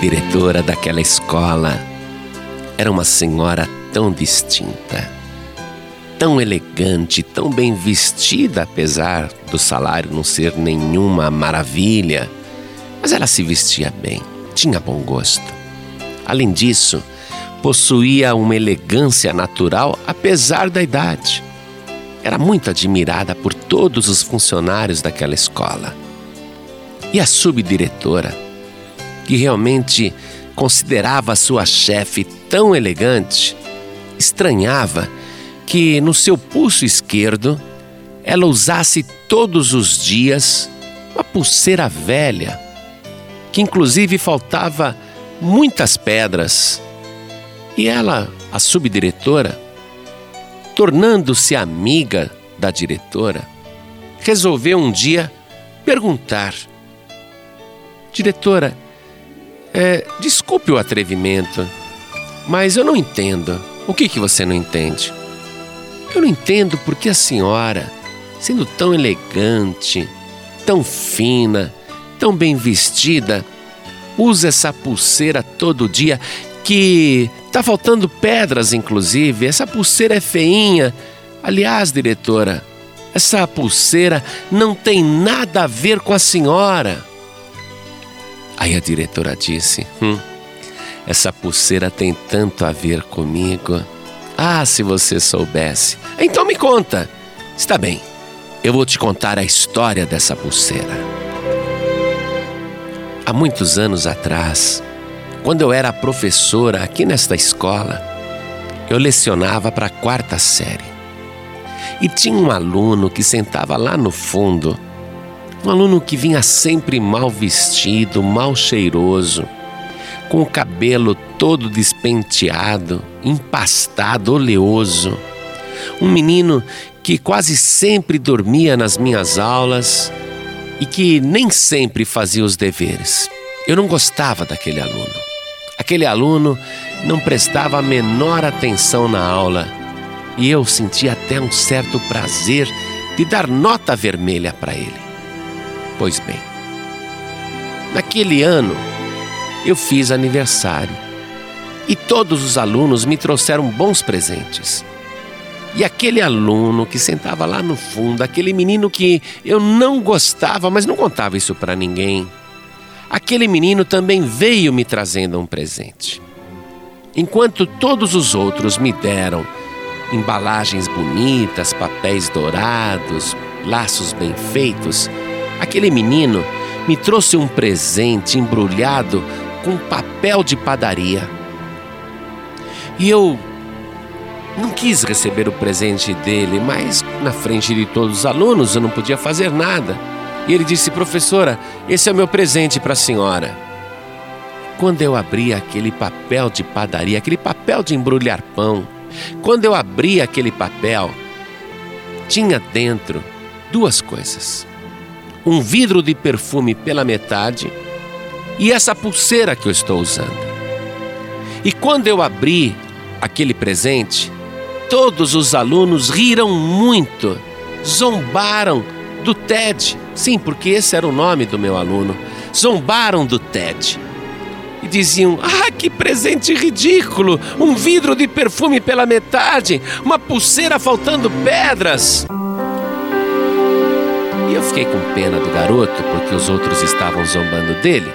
diretora daquela escola era uma senhora tão distinta, tão elegante, tão bem vestida, apesar do salário não ser nenhuma maravilha. Mas ela se vestia bem, tinha bom gosto. Além disso, possuía uma elegância natural, apesar da idade. Era muito admirada por todos os funcionários daquela escola. E a subdiretora, que realmente considerava sua chefe tão elegante, estranhava que no seu pulso esquerdo ela usasse todos os dias uma pulseira velha, que inclusive faltava muitas pedras. E ela, a subdiretora, tornando-se amiga da diretora, resolveu um dia perguntar: Diretora, é, desculpe o atrevimento, mas eu não entendo. O que, que você não entende? Eu não entendo porque a senhora, sendo tão elegante, tão fina, tão bem vestida, usa essa pulseira todo dia que tá faltando pedras, inclusive. Essa pulseira é feinha. Aliás, diretora, essa pulseira não tem nada a ver com a senhora. Aí a diretora disse: Hum, essa pulseira tem tanto a ver comigo. Ah, se você soubesse. Então me conta. Está bem, eu vou te contar a história dessa pulseira. Há muitos anos atrás, quando eu era professora aqui nesta escola, eu lecionava para a quarta série. E tinha um aluno que sentava lá no fundo um aluno que vinha sempre mal vestido, mal cheiroso, com o cabelo todo despenteado, empastado, oleoso. Um menino que quase sempre dormia nas minhas aulas e que nem sempre fazia os deveres. Eu não gostava daquele aluno. Aquele aluno não prestava a menor atenção na aula e eu sentia até um certo prazer de dar nota vermelha para ele. Pois bem, naquele ano eu fiz aniversário e todos os alunos me trouxeram bons presentes. E aquele aluno que sentava lá no fundo, aquele menino que eu não gostava, mas não contava isso para ninguém, aquele menino também veio me trazendo um presente. Enquanto todos os outros me deram embalagens bonitas, papéis dourados, laços bem feitos, Aquele menino me trouxe um presente embrulhado com papel de padaria. E eu não quis receber o presente dele, mas na frente de todos os alunos eu não podia fazer nada. E ele disse: Professora, esse é o meu presente para a senhora. Quando eu abri aquele papel de padaria, aquele papel de embrulhar pão, quando eu abri aquele papel, tinha dentro duas coisas um vidro de perfume pela metade e essa pulseira que eu estou usando. E quando eu abri aquele presente, todos os alunos riram muito, zombaram do Ted. Sim, porque esse era o nome do meu aluno. Zombaram do Ted. E diziam: Ah, que presente ridículo! Um vidro de perfume pela metade, uma pulseira faltando pedras. Eu fiquei com pena do garoto, porque os outros estavam zombando dele,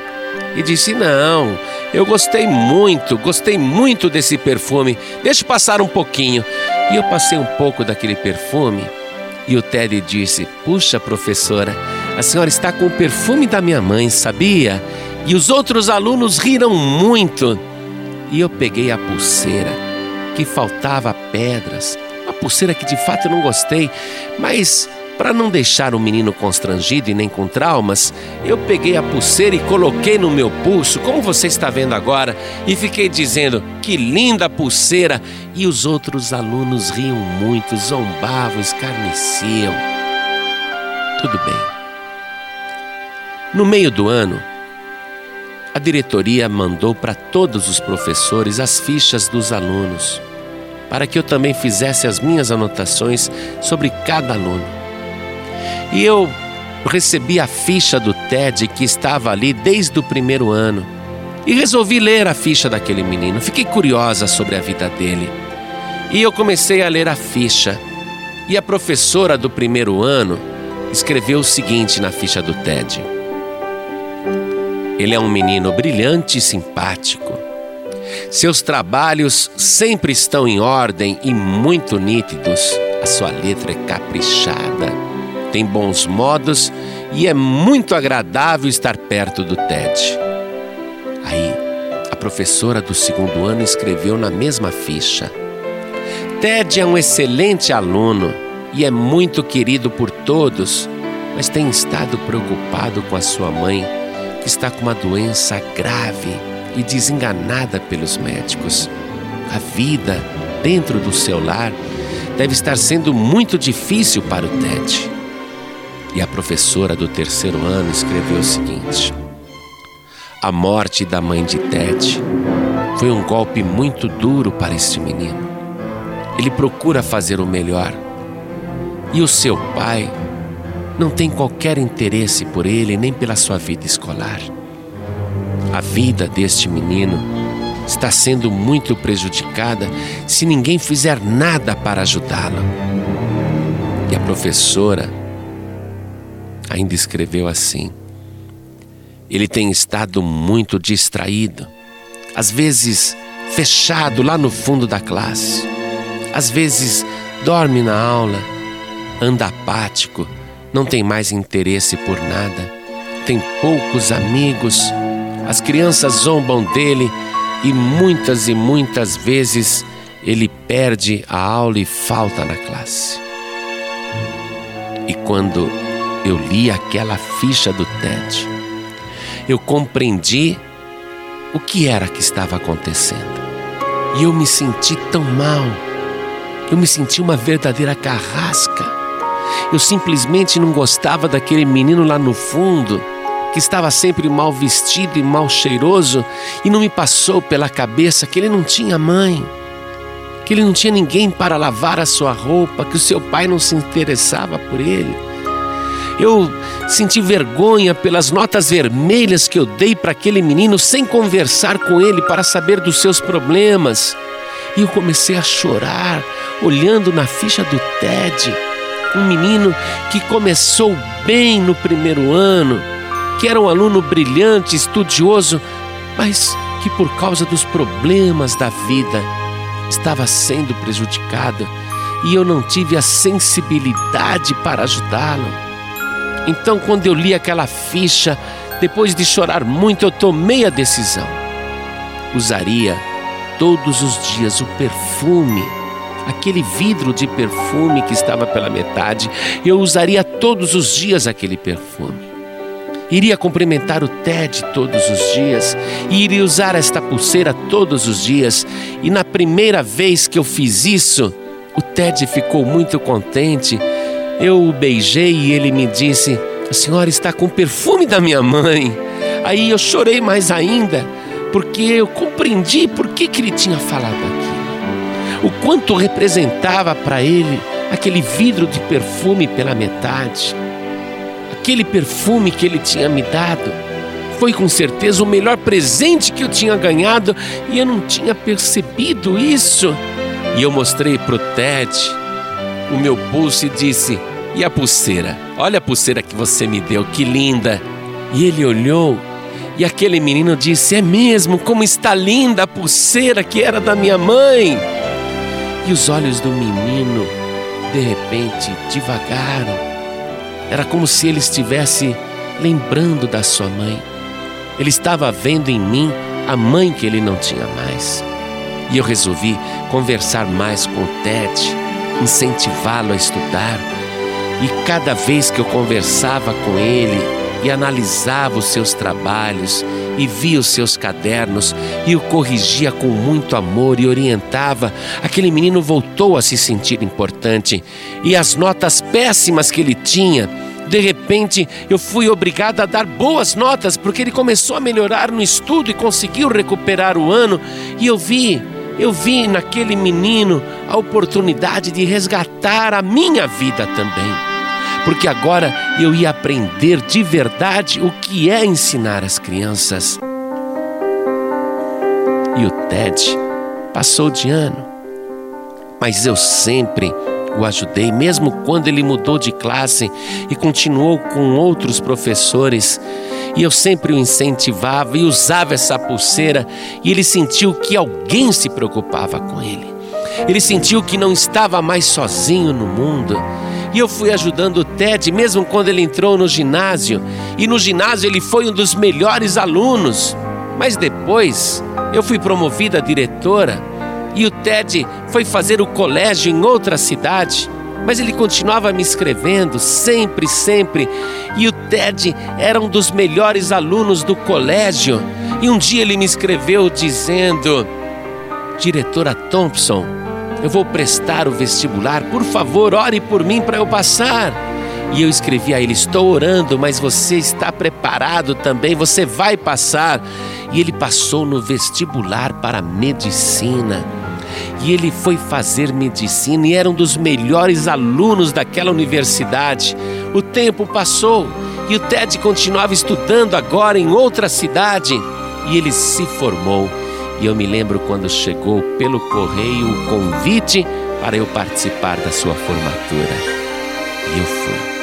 e disse: Não, eu gostei muito, gostei muito desse perfume, deixa passar um pouquinho. E eu passei um pouco daquele perfume, e o Ted disse: Puxa, professora, a senhora está com o perfume da minha mãe, sabia? E os outros alunos riram muito. E eu peguei a pulseira, que faltava pedras, uma pulseira que de fato eu não gostei, mas para não deixar o menino constrangido e nem com traumas, eu peguei a pulseira e coloquei no meu pulso, como você está vendo agora, e fiquei dizendo: que linda pulseira! E os outros alunos riam muito, zombavam, escarneciam. Tudo bem. No meio do ano, a diretoria mandou para todos os professores as fichas dos alunos, para que eu também fizesse as minhas anotações sobre cada aluno. E eu recebi a ficha do TED que estava ali desde o primeiro ano. e resolvi ler a ficha daquele menino. Fiquei curiosa sobre a vida dele. E eu comecei a ler a ficha. E a professora do primeiro ano escreveu o seguinte na ficha do Ted: Ele é um menino brilhante e simpático. Seus trabalhos sempre estão em ordem e muito nítidos. A sua letra é caprichada, tem bons modos e é muito agradável estar perto do Ted. Aí, a professora do segundo ano escreveu na mesma ficha: Ted é um excelente aluno e é muito querido por todos, mas tem estado preocupado com a sua mãe, que está com uma doença grave e desenganada pelos médicos. A vida dentro do seu lar deve estar sendo muito difícil para o Ted. E a professora do terceiro ano escreveu o seguinte: A morte da mãe de Ted foi um golpe muito duro para este menino. Ele procura fazer o melhor. E o seu pai não tem qualquer interesse por ele nem pela sua vida escolar. A vida deste menino está sendo muito prejudicada se ninguém fizer nada para ajudá-lo. E a professora ainda escreveu assim: Ele tem estado muito distraído, às vezes fechado lá no fundo da classe, às vezes dorme na aula, anda apático, não tem mais interesse por nada, tem poucos amigos as crianças zombam dele e muitas e muitas vezes ele perde a aula e falta na classe. E quando eu li aquela ficha do TED, eu compreendi o que era que estava acontecendo. E eu me senti tão mal. Eu me senti uma verdadeira carrasca. Eu simplesmente não gostava daquele menino lá no fundo que estava sempre mal vestido e mal cheiroso, e não me passou pela cabeça que ele não tinha mãe, que ele não tinha ninguém para lavar a sua roupa, que o seu pai não se interessava por ele. Eu senti vergonha pelas notas vermelhas que eu dei para aquele menino sem conversar com ele para saber dos seus problemas. E eu comecei a chorar, olhando na ficha do Ted, um menino que começou bem no primeiro ano que era um aluno brilhante, estudioso, mas que por causa dos problemas da vida estava sendo prejudicado e eu não tive a sensibilidade para ajudá-lo. Então, quando eu li aquela ficha, depois de chorar muito, eu tomei a decisão. Usaria todos os dias o perfume, aquele vidro de perfume que estava pela metade, eu usaria todos os dias aquele perfume iria cumprimentar o Ted todos os dias e iria usar esta pulseira todos os dias. E na primeira vez que eu fiz isso, o Ted ficou muito contente. Eu o beijei e ele me disse: A senhora está com o perfume da minha mãe. Aí eu chorei mais ainda, porque eu compreendi por que, que ele tinha falado aquilo. O quanto representava para ele aquele vidro de perfume pela metade aquele perfume que ele tinha me dado. Foi com certeza o melhor presente que eu tinha ganhado e eu não tinha percebido isso. E eu mostrei para o Ted o meu pulso e disse: E a pulseira? Olha a pulseira que você me deu, que linda. E ele olhou e aquele menino disse: É mesmo, como está linda a pulseira que era da minha mãe. E os olhos do menino, de repente, devagaram era como se ele estivesse lembrando da sua mãe. Ele estava vendo em mim a mãe que ele não tinha mais. E eu resolvi conversar mais com o Ted, incentivá-lo a estudar. E cada vez que eu conversava com ele e analisava os seus trabalhos e via os seus cadernos e o corrigia com muito amor e orientava, aquele menino voltou a se sentir importante. E as notas péssimas que ele tinha, de repente eu fui obrigado a dar boas notas porque ele começou a melhorar no estudo e conseguiu recuperar o ano. E eu vi, eu vi naquele menino a oportunidade de resgatar a minha vida também porque agora eu ia aprender de verdade o que é ensinar as crianças. E o Ted passou de ano. Mas eu sempre o ajudei, mesmo quando ele mudou de classe e continuou com outros professores. E eu sempre o incentivava e usava essa pulseira, e ele sentiu que alguém se preocupava com ele. Ele sentiu que não estava mais sozinho no mundo. E eu fui ajudando o Ted, mesmo quando ele entrou no ginásio. E no ginásio ele foi um dos melhores alunos. Mas depois eu fui promovida a diretora e o Ted foi fazer o colégio em outra cidade. Mas ele continuava me escrevendo, sempre, sempre. E o Ted era um dos melhores alunos do colégio. E um dia ele me escreveu dizendo: Diretora Thompson, eu vou prestar o vestibular, por favor, ore por mim para eu passar. E eu escrevi a ele: Estou orando, mas você está preparado também, você vai passar. E ele passou no vestibular para medicina e ele foi fazer medicina e era um dos melhores alunos daquela universidade. O tempo passou e o Ted continuava estudando agora em outra cidade e ele se formou. E eu me lembro quando chegou pelo correio o convite para eu participar da sua formatura. E eu fui.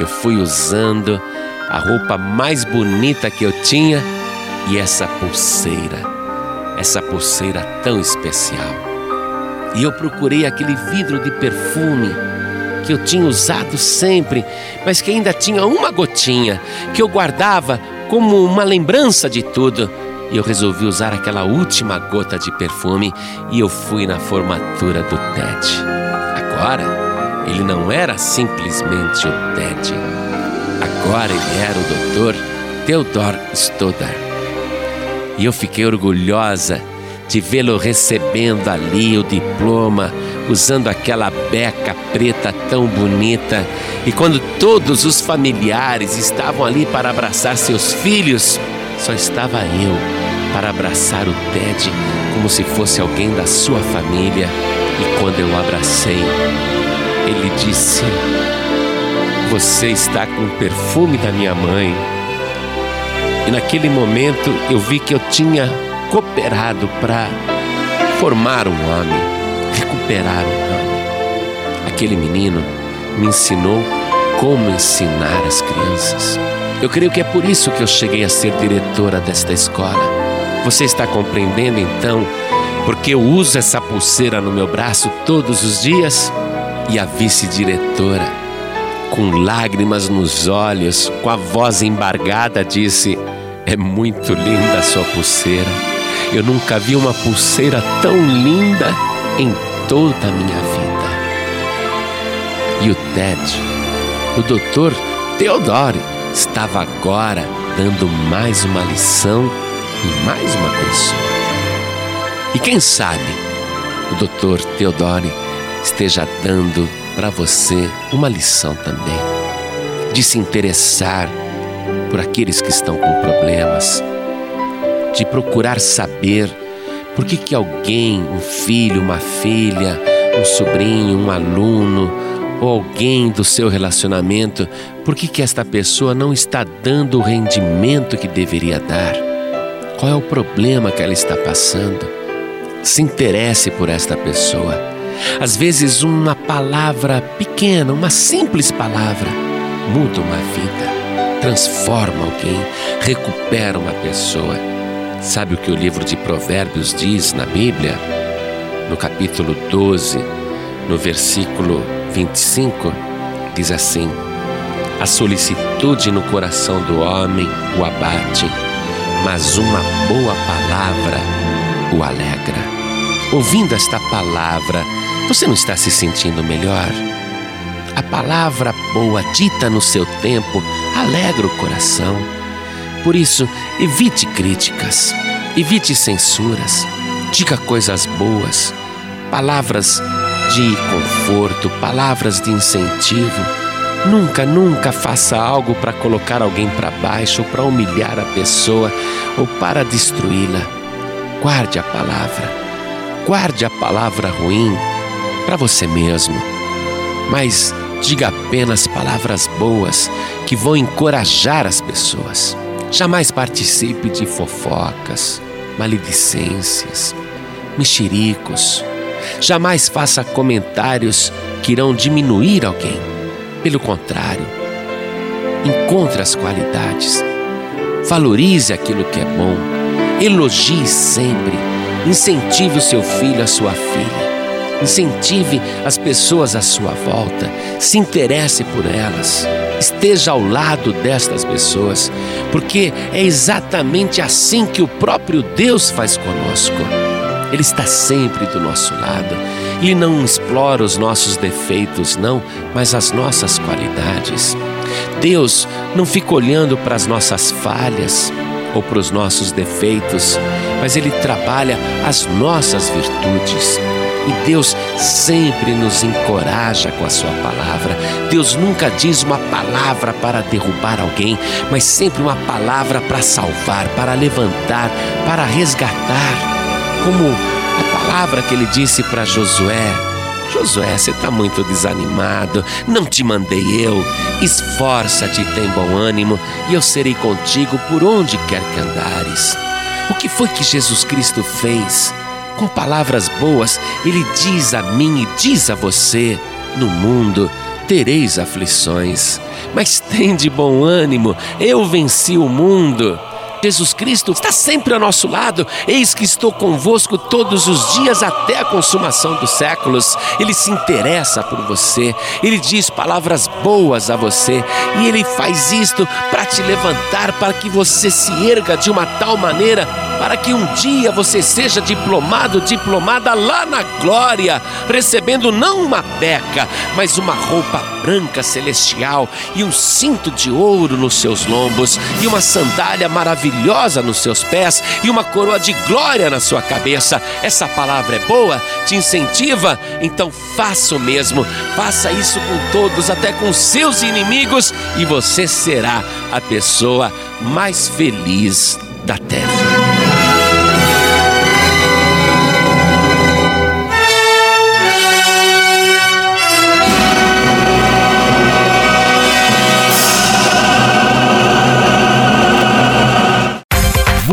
Eu fui usando a roupa mais bonita que eu tinha e essa pulseira, essa pulseira tão especial. E eu procurei aquele vidro de perfume que eu tinha usado sempre, mas que ainda tinha uma gotinha, que eu guardava como uma lembrança de tudo. Eu resolvi usar aquela última gota de perfume e eu fui na formatura do Ted. Agora, ele não era simplesmente o Ted. Agora ele era o Dr. Theodor Stoddard. E eu fiquei orgulhosa de vê-lo recebendo ali o diploma, usando aquela beca preta tão bonita. E quando todos os familiares estavam ali para abraçar seus filhos, só estava eu para abraçar o Ted como se fosse alguém da sua família. E quando eu o abracei, ele disse: Você está com o perfume da minha mãe. E naquele momento eu vi que eu tinha cooperado para formar um homem, recuperar um homem. Aquele menino me ensinou como ensinar as crianças. Eu creio que é por isso que eu cheguei a ser diretora desta escola. Você está compreendendo então porque eu uso essa pulseira no meu braço todos os dias? E a vice-diretora, com lágrimas nos olhos, com a voz embargada, disse: É muito linda a sua pulseira. Eu nunca vi uma pulseira tão linda em toda a minha vida. E o Ted, o doutor Theodore, estava agora dando mais uma lição em mais uma pessoa. E quem sabe o doutor Theodore esteja dando para você uma lição também, de se interessar por aqueles que estão com problemas de procurar saber por que, que alguém, um filho, uma filha, um sobrinho, um aluno ou alguém do seu relacionamento, por que, que esta pessoa não está dando o rendimento que deveria dar? Qual é o problema que ela está passando? Se interesse por esta pessoa. Às vezes, uma palavra pequena, uma simples palavra, muda uma vida, transforma alguém, recupera uma pessoa. Sabe o que o livro de Provérbios diz na Bíblia? No capítulo 12, no versículo 25, diz assim: A solicitude no coração do homem o abate, mas uma boa palavra o alegra. Ouvindo esta palavra, você não está se sentindo melhor? A palavra boa dita no seu tempo alegra o coração por isso, evite críticas, evite censuras, diga coisas boas, palavras de conforto, palavras de incentivo. Nunca, nunca faça algo para colocar alguém para baixo, ou para humilhar a pessoa, ou para destruí-la. Guarde a palavra, guarde a palavra ruim para você mesmo, mas diga apenas palavras boas que vão encorajar as pessoas. Jamais participe de fofocas. maledicências, mexericos. Jamais faça comentários que irão diminuir alguém. Pelo contrário, encontre as qualidades, valorize aquilo que é bom, elogie sempre, incentive o seu filho, a sua filha. Incentive as pessoas à sua volta, se interesse por elas, esteja ao lado destas pessoas, porque é exatamente assim que o próprio Deus faz conosco. Ele está sempre do nosso lado. Ele não explora os nossos defeitos, não, mas as nossas qualidades. Deus não fica olhando para as nossas falhas ou para os nossos defeitos, mas Ele trabalha as nossas virtudes. E Deus sempre nos encoraja com a Sua palavra. Deus nunca diz uma palavra para derrubar alguém, mas sempre uma palavra para salvar, para levantar, para resgatar. Como a palavra que ele disse para Josué: Josué, você está muito desanimado, não te mandei eu. Esforça-te, tem bom ânimo, e eu serei contigo por onde quer que andares. O que foi que Jesus Cristo fez? Com palavras boas, ele diz a mim e diz a você: no mundo tereis aflições, mas tem de bom ânimo, eu venci o mundo. Jesus Cristo está sempre ao nosso lado. Eis que estou convosco todos os dias até a consumação dos séculos. Ele se interessa por você, ele diz palavras boas a você e ele faz isto para te levantar, para que você se erga de uma tal maneira para que um dia você seja diplomado, diplomada lá na glória, recebendo não uma beca, mas uma roupa branca celestial e um cinto de ouro nos seus lombos e uma sandália maravilhosa nos seus pés e uma coroa de glória na sua cabeça. Essa palavra é boa, te incentiva, então faça o mesmo. Faça isso com todos, até com seus inimigos, e você será a pessoa mais feliz da terra.